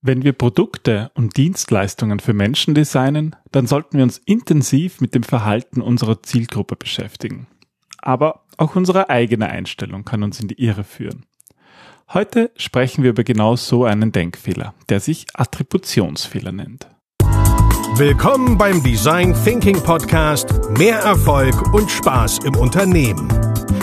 Wenn wir Produkte und Dienstleistungen für Menschen designen, dann sollten wir uns intensiv mit dem Verhalten unserer Zielgruppe beschäftigen. Aber auch unsere eigene Einstellung kann uns in die Irre führen. Heute sprechen wir über genau so einen Denkfehler, der sich Attributionsfehler nennt. Willkommen beim Design Thinking Podcast Mehr Erfolg und Spaß im Unternehmen.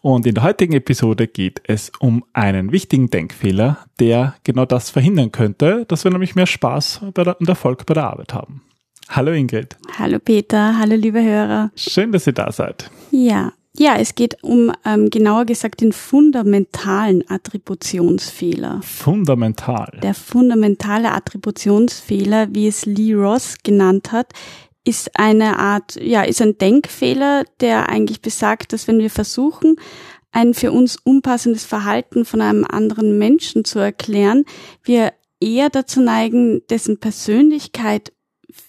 Und in der heutigen Episode geht es um einen wichtigen Denkfehler, der genau das verhindern könnte, dass wir nämlich mehr Spaß und Erfolg bei der Arbeit haben. Hallo Ingrid. Hallo Peter, hallo liebe Hörer. Schön, dass ihr da seid. Ja, ja, es geht um ähm, genauer gesagt den fundamentalen Attributionsfehler. Fundamental. Der fundamentale Attributionsfehler, wie es Lee Ross genannt hat, ist eine Art, ja, ist ein Denkfehler, der eigentlich besagt, dass wenn wir versuchen, ein für uns unpassendes Verhalten von einem anderen Menschen zu erklären, wir eher dazu neigen, dessen Persönlichkeit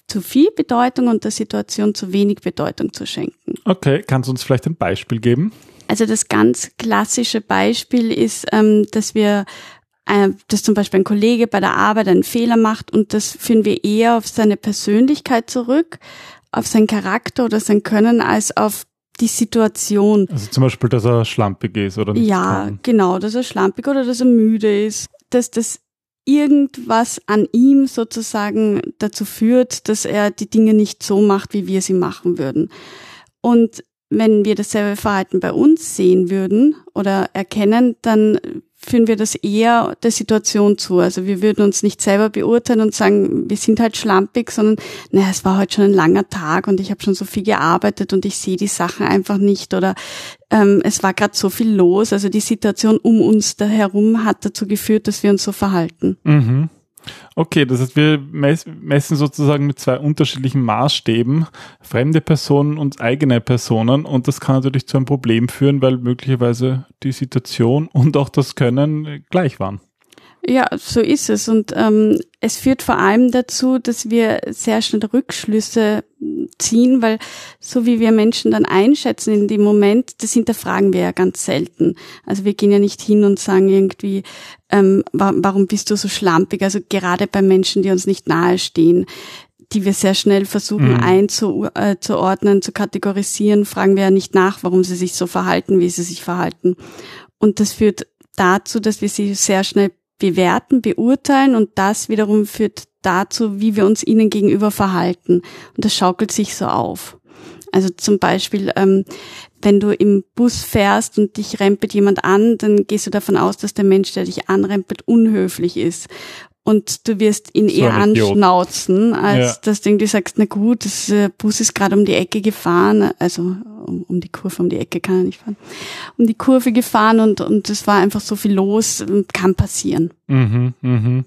zu viel Bedeutung und der Situation zu wenig Bedeutung zu schenken. Okay, kannst du uns vielleicht ein Beispiel geben? Also das ganz klassische Beispiel ist, ähm, dass wir äh, dass zum Beispiel ein Kollege bei der Arbeit einen Fehler macht und das führen wir eher auf seine Persönlichkeit zurück, auf seinen Charakter oder sein Können als auf die Situation. Also zum Beispiel, dass er schlampig ist oder nicht Ja, kann. genau, dass er schlampig oder dass er müde ist, dass das irgendwas an ihm sozusagen dazu führt, dass er die Dinge nicht so macht, wie wir sie machen würden. Und wenn wir dasselbe Verhalten bei uns sehen würden oder erkennen, dann führen wir das eher der Situation zu. Also wir würden uns nicht selber beurteilen und sagen, wir sind halt schlampig, sondern naja, es war heute schon ein langer Tag und ich habe schon so viel gearbeitet und ich sehe die Sachen einfach nicht oder ähm, es war gerade so viel los. Also die Situation um uns da herum hat dazu geführt, dass wir uns so verhalten. Mhm. Okay, das heißt, wir messen sozusagen mit zwei unterschiedlichen Maßstäben fremde Personen und eigene Personen und das kann natürlich zu einem Problem führen, weil möglicherweise die Situation und auch das Können gleich waren. Ja, so ist es. Und ähm, es führt vor allem dazu, dass wir sehr schnell Rückschlüsse ziehen, weil so wie wir Menschen dann einschätzen in dem Moment, das hinterfragen wir ja ganz selten. Also wir gehen ja nicht hin und sagen irgendwie, ähm, warum bist du so schlampig? Also gerade bei Menschen, die uns nicht nahestehen, die wir sehr schnell versuchen mhm. einzuordnen, zu kategorisieren, fragen wir ja nicht nach, warum sie sich so verhalten, wie sie sich verhalten. Und das führt dazu, dass wir sie sehr schnell bewerten, beurteilen und das wiederum führt dazu, wie wir uns ihnen gegenüber verhalten. Und das schaukelt sich so auf. Also zum Beispiel, ähm, wenn du im Bus fährst und dich rempelt jemand an, dann gehst du davon aus, dass der Mensch, der dich anrempelt, unhöflich ist. Und du wirst ihn so eher anschnauzen, als ja. dass du irgendwie sagst, na gut, das äh, Bus ist gerade um die Ecke gefahren, also um, um die Kurve, um die Ecke kann er nicht fahren, um die Kurve gefahren und und es war einfach so viel los, kann passieren. Mhm, mhm.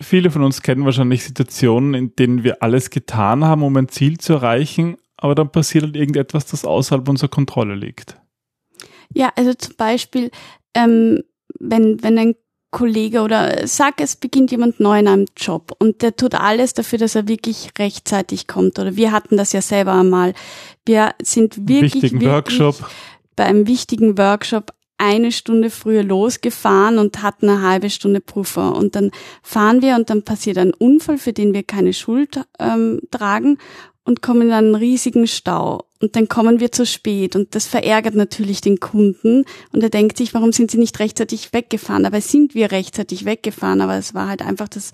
Viele von uns kennen wahrscheinlich Situationen, in denen wir alles getan haben, um ein Ziel zu erreichen, aber dann passiert halt irgendetwas, das außerhalb unserer Kontrolle liegt. Ja, also zum Beispiel, ähm, wenn, wenn ein Kollege oder sag, es beginnt jemand neu in einem Job und der tut alles dafür, dass er wirklich rechtzeitig kommt. Oder wir hatten das ja selber einmal. Wir sind wirklich, wichtigen wirklich Workshop. bei einem wichtigen Workshop eine Stunde früher losgefahren und hatten eine halbe Stunde Puffer. Und dann fahren wir und dann passiert ein Unfall, für den wir keine Schuld ähm, tragen und kommen in einen riesigen Stau. Und dann kommen wir zu spät und das verärgert natürlich den Kunden und er denkt sich, warum sind sie nicht rechtzeitig weggefahren? Dabei sind wir rechtzeitig weggefahren, aber es war halt einfach das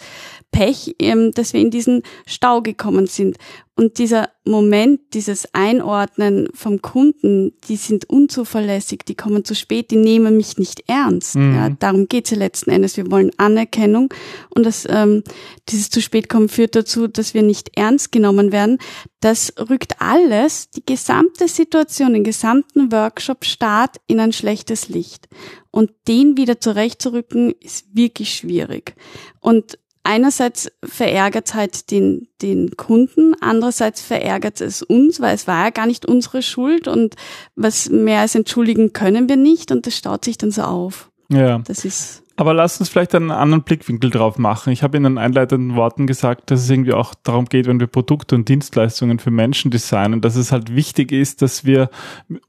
Pech, ähm, dass wir in diesen Stau gekommen sind. Und dieser Moment, dieses Einordnen vom Kunden, die sind unzuverlässig, die kommen zu spät, die nehmen mich nicht ernst. Mhm. Ja, darum geht's ja letzten Endes. Wir wollen Anerkennung und das, ähm, dieses zu spät kommen führt dazu, dass wir nicht ernst genommen werden. Das rückt alles, die gesamte Situation, den gesamten Workshop-Start in ein schlechtes Licht. Und den wieder zurechtzurücken, ist wirklich schwierig. Und einerseits verärgert halt den, den Kunden, andererseits verärgert es uns, weil es war ja gar nicht unsere Schuld und was mehr als entschuldigen können wir nicht und das staut sich dann so auf. Ja. Das ist Aber lass uns vielleicht einen anderen Blickwinkel drauf machen. Ich habe in den einleitenden Worten gesagt, dass es irgendwie auch darum geht, wenn wir Produkte und Dienstleistungen für Menschen designen, dass es halt wichtig ist, dass wir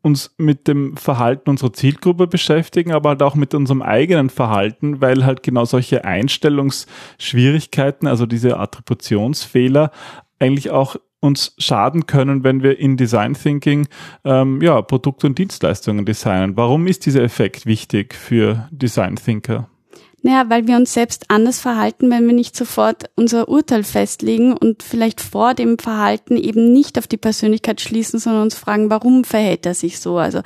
uns mit dem Verhalten unserer Zielgruppe beschäftigen, aber halt auch mit unserem eigenen Verhalten, weil halt genau solche Einstellungsschwierigkeiten, also diese Attributionsfehler, eigentlich auch uns schaden können, wenn wir in Design Thinking ähm, ja, Produkte und Dienstleistungen designen. Warum ist dieser Effekt wichtig für Design Thinker? Naja, weil wir uns selbst anders verhalten, wenn wir nicht sofort unser Urteil festlegen und vielleicht vor dem Verhalten eben nicht auf die Persönlichkeit schließen, sondern uns fragen, warum verhält er sich so? Also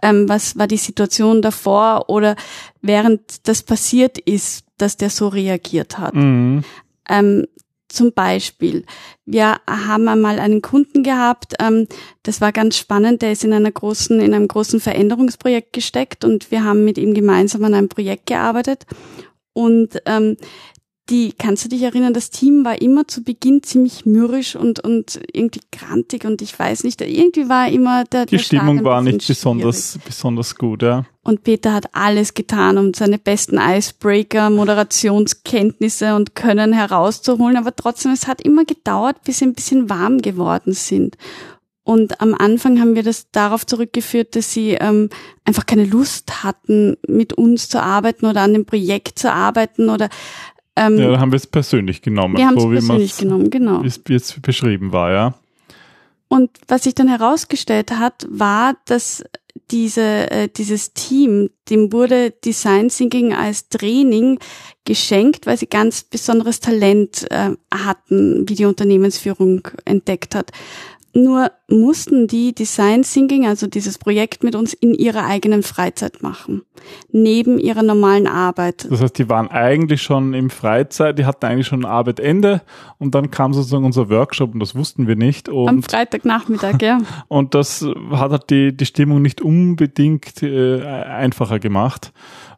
ähm, was war die Situation davor oder während das passiert ist, dass der so reagiert hat. Mhm. Ähm, zum Beispiel, wir haben einmal einen Kunden gehabt, ähm, das war ganz spannend, der ist in einer großen, in einem großen Veränderungsprojekt gesteckt und wir haben mit ihm gemeinsam an einem Projekt gearbeitet. Und ähm, die, kannst du dich erinnern, das Team war immer zu Beginn ziemlich mürrisch und, und irgendwie grantig und ich weiß nicht, irgendwie war immer der, Die der Stimmung war nicht besonders, besonders gut, ja. und Peter hat alles getan, um seine besten Icebreaker, Moderationskenntnisse und Können herauszuholen. Aber trotzdem, es hat immer gedauert, bis sie ein bisschen warm geworden sind. Und am Anfang haben wir das darauf zurückgeführt, dass sie ähm, einfach keine Lust hatten, mit uns zu arbeiten oder an dem Projekt zu arbeiten oder ähm, Ja, da haben wir es persönlich genommen, wir haben es so wie man persönlich es genommen, genau. wie es es beschrieben war, ja. Und was sich dann herausgestellt hat, war, dass diese, äh, dieses Team, dem wurde Design Thinking als Training geschenkt, weil sie ganz besonderes Talent äh, hatten, wie die Unternehmensführung entdeckt hat. Nur mussten die Design Thinking, also dieses Projekt mit uns, in ihrer eigenen Freizeit machen. Neben ihrer normalen Arbeit. Das heißt, die waren eigentlich schon im Freizeit, die hatten eigentlich schon Arbeitende und dann kam sozusagen unser Workshop und das wussten wir nicht Am und, Freitagnachmittag, ja. und das hat halt die, die Stimmung nicht unbedingt äh, einfacher gemacht.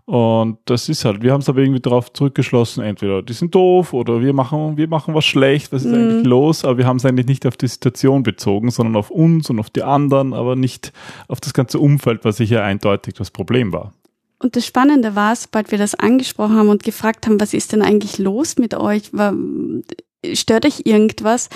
Und das ist halt, wir haben es aber irgendwie darauf zurückgeschlossen, entweder die sind doof oder wir machen, wir machen was schlecht, was ist eigentlich los, aber wir haben es eigentlich nicht auf die Situation bezogen, sondern auf uns und auf die anderen, aber nicht auf das ganze Umfeld, was sicher eindeutig das Problem war. Und das Spannende war, sobald wir das angesprochen haben und gefragt haben, was ist denn eigentlich los mit euch? Stört euch irgendwas?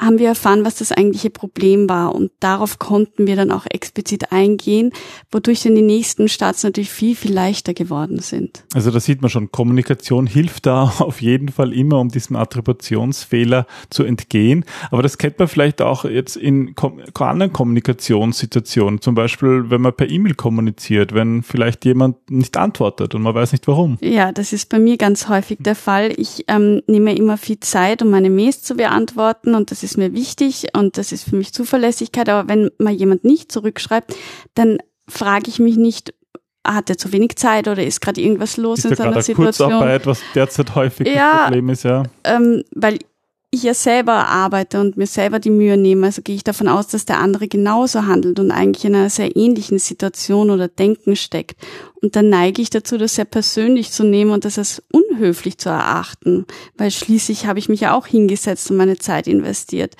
Haben wir erfahren, was das eigentliche Problem war. Und darauf konnten wir dann auch explizit eingehen, wodurch dann die nächsten Starts natürlich viel, viel leichter geworden sind. Also da sieht man schon, Kommunikation hilft da auf jeden Fall immer, um diesem Attributionsfehler zu entgehen. Aber das kennt man vielleicht auch jetzt in anderen Kommunikationssituationen, zum Beispiel, wenn man per E-Mail kommuniziert, wenn vielleicht jemand nicht antwortet und man weiß nicht warum. Ja, das ist bei mir ganz häufig der Fall. Ich ähm, nehme immer viel Zeit, um meine Mails zu beantworten und das ist mir wichtig und das ist für mich Zuverlässigkeit. Aber wenn mal jemand nicht zurückschreibt, dann frage ich mich nicht, hat er zu wenig Zeit oder ist gerade irgendwas los Ist in seiner Situation? Kurzarbeit, was derzeit häufig Ja. das Problem ist, ja. ähm, weil ich ja selber arbeite und mir selber die Mühe nehme, also gehe ich davon aus, dass der andere genauso handelt und eigentlich in einer sehr ähnlichen Situation oder Denken steckt. Und dann neige ich dazu, das sehr persönlich zu nehmen und das als unhöflich zu erachten, weil schließlich habe ich mich ja auch hingesetzt und meine Zeit investiert.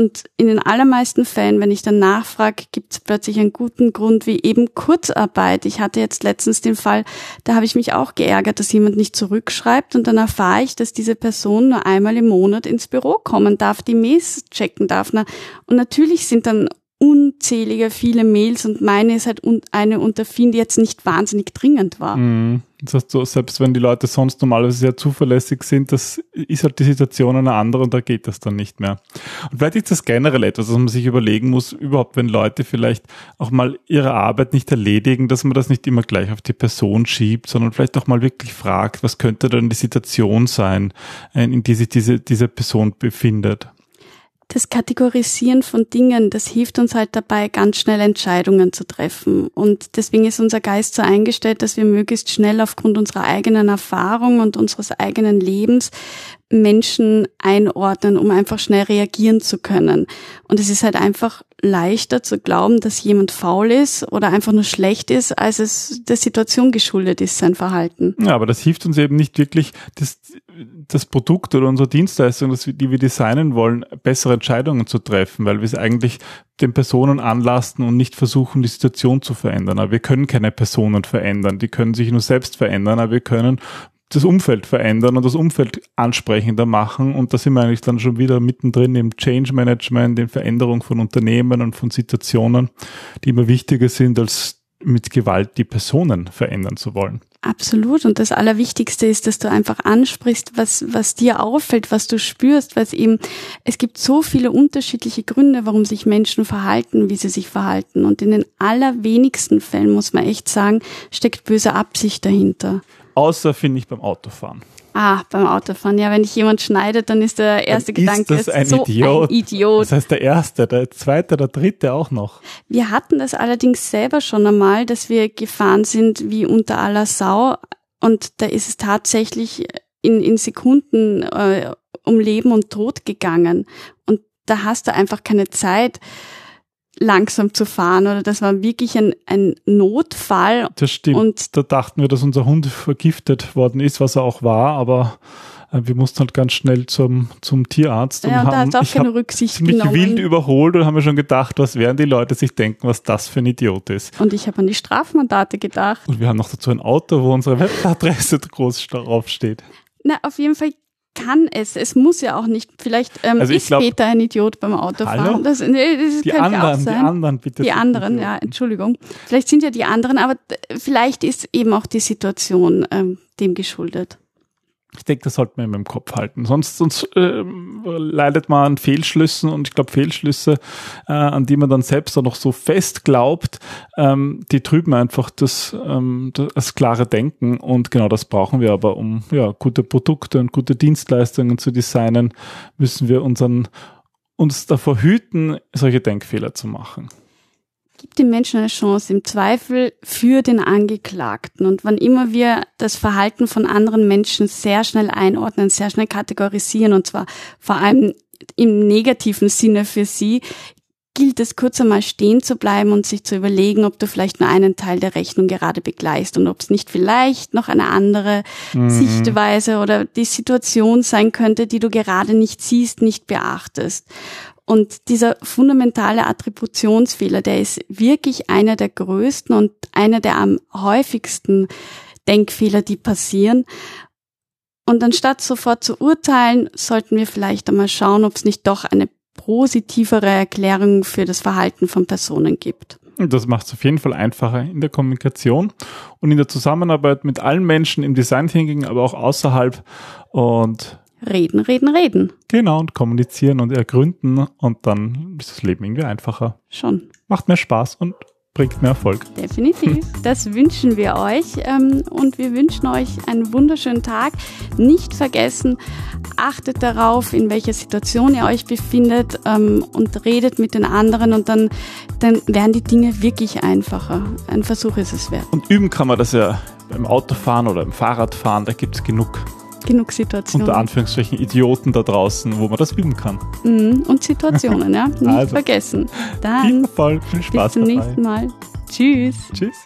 Und in den allermeisten Fällen, wenn ich dann nachfrage, gibt es plötzlich einen guten Grund wie eben Kurzarbeit. Ich hatte jetzt letztens den Fall, da habe ich mich auch geärgert, dass jemand nicht zurückschreibt und dann erfahre ich, dass diese Person nur einmal im Monat ins Büro kommen darf, die Mails checken darf. Und natürlich sind dann unzählige viele Mails und meine ist halt un- eine unter vielen, die jetzt nicht wahnsinnig dringend war. Mhm. Das heißt, so, selbst wenn die Leute sonst normalerweise sehr zuverlässig sind, das ist halt die Situation eine andere und da geht das dann nicht mehr. Und vielleicht ist das generell etwas, was man sich überlegen muss, überhaupt, wenn Leute vielleicht auch mal ihre Arbeit nicht erledigen, dass man das nicht immer gleich auf die Person schiebt, sondern vielleicht auch mal wirklich fragt, was könnte denn die Situation sein, äh, in die sich diese, diese Person befindet. Das Kategorisieren von Dingen, das hilft uns halt dabei, ganz schnell Entscheidungen zu treffen. Und deswegen ist unser Geist so eingestellt, dass wir möglichst schnell aufgrund unserer eigenen Erfahrung und unseres eigenen Lebens Menschen einordnen, um einfach schnell reagieren zu können. Und es ist halt einfach leichter zu glauben, dass jemand faul ist oder einfach nur schlecht ist, als es der Situation geschuldet ist, sein Verhalten. Ja, aber das hilft uns eben nicht wirklich, das das Produkt oder unsere Dienstleistung, das, die wir designen wollen, bessere Entscheidungen zu treffen, weil wir es eigentlich den Personen anlasten und nicht versuchen, die Situation zu verändern. Aber wir können keine Personen verändern, die können sich nur selbst verändern, aber wir können das Umfeld verändern und das Umfeld ansprechender machen. Und da sind wir eigentlich dann schon wieder mittendrin im Change Management, in Veränderung von Unternehmen und von Situationen, die immer wichtiger sind, als mit Gewalt die Personen verändern zu wollen. Absolut. Und das Allerwichtigste ist, dass du einfach ansprichst, was, was dir auffällt, was du spürst, was eben, es gibt so viele unterschiedliche Gründe, warum sich Menschen verhalten, wie sie sich verhalten. Und in den allerwenigsten Fällen, muss man echt sagen, steckt böse Absicht dahinter. Außer, finde ich, beim Autofahren. Ah, beim Autofahren. Ja, wenn dich jemand schneidet, dann ist der erste dann Gedanke, ist das ein, so Idiot. ein Idiot. Das heißt, der erste, der zweite, der dritte auch noch. Wir hatten das allerdings selber schon einmal, dass wir gefahren sind wie unter aller Sau. Und da ist es tatsächlich in, in Sekunden äh, um Leben und Tod gegangen. Und da hast du einfach keine Zeit langsam zu fahren oder das war wirklich ein, ein Notfall. Das stimmt. Und da dachten wir, dass unser Hund vergiftet worden ist, was er auch war, aber äh, wir mussten halt ganz schnell zum, zum Tierarzt ja, und, und haben da auch keine Rücksicht ziemlich genommen. wild überholt und haben wir schon gedacht, was werden die Leute sich denken, was das für ein Idiot ist. Und ich habe an die Strafmandate gedacht. Und wir haben noch dazu ein Auto, wo unsere Webadresse groß draufsteht. Na, auf jeden Fall kann es. Es muss ja auch nicht. Vielleicht ähm, Also ist glaub- Peter ein Idiot beim Autofahren. Das, nee, das Die anderen, die anderen bitte. Die anderen, Idioten. ja, Entschuldigung. Vielleicht sind ja die anderen, aber vielleicht ist eben auch die Situation ähm, dem geschuldet. Ich denke, das sollte man immer im Kopf halten. Sonst, sonst ähm, leidet man an Fehlschlüssen und ich glaube, Fehlschlüsse, äh, an die man dann selbst auch noch so fest glaubt, ähm, die trüben einfach das, ähm, das klare Denken und genau das brauchen wir aber, um ja, gute Produkte und gute Dienstleistungen zu designen, müssen wir unseren, uns davor hüten, solche Denkfehler zu machen. Gib den Menschen eine Chance im Zweifel für den Angeklagten. Und wann immer wir das Verhalten von anderen Menschen sehr schnell einordnen, sehr schnell kategorisieren, und zwar vor allem im negativen Sinne für sie, gilt es kurz einmal stehen zu bleiben und sich zu überlegen, ob du vielleicht nur einen Teil der Rechnung gerade begleichst und ob es nicht vielleicht noch eine andere Sichtweise oder die Situation sein könnte, die du gerade nicht siehst, nicht beachtest. Und dieser fundamentale Attributionsfehler, der ist wirklich einer der größten und einer der am häufigsten Denkfehler, die passieren. Und anstatt sofort zu urteilen, sollten wir vielleicht einmal schauen, ob es nicht doch eine positivere Erklärung für das Verhalten von Personen gibt. Das macht es auf jeden Fall einfacher in der Kommunikation und in der Zusammenarbeit mit allen Menschen im Design Thinking, aber auch außerhalb und Reden, reden, reden. genau und kommunizieren und ergründen und dann ist das Leben irgendwie einfacher. Schon. Macht mehr Spaß und bringt mehr Erfolg. Definitiv. Das wünschen wir euch ähm, und wir wünschen euch einen wunderschönen Tag. Nicht vergessen, achtet darauf, in welcher Situation ihr euch befindet ähm, und redet mit den anderen und dann, dann werden die Dinge wirklich einfacher. Ein Versuch ist es wert. Und üben kann man das ja beim Autofahren oder beim Fahrradfahren, da gibt es genug Genug Situationen. unter Anführungsstrichen Idioten da draußen, wo man das üben kann. Mhm, und Situationen, ja. Nicht Also. vergessen. Viel Dann Erfolg, viel bis Spaß zum dabei. nächsten Mal. Tschüss. Tschüss.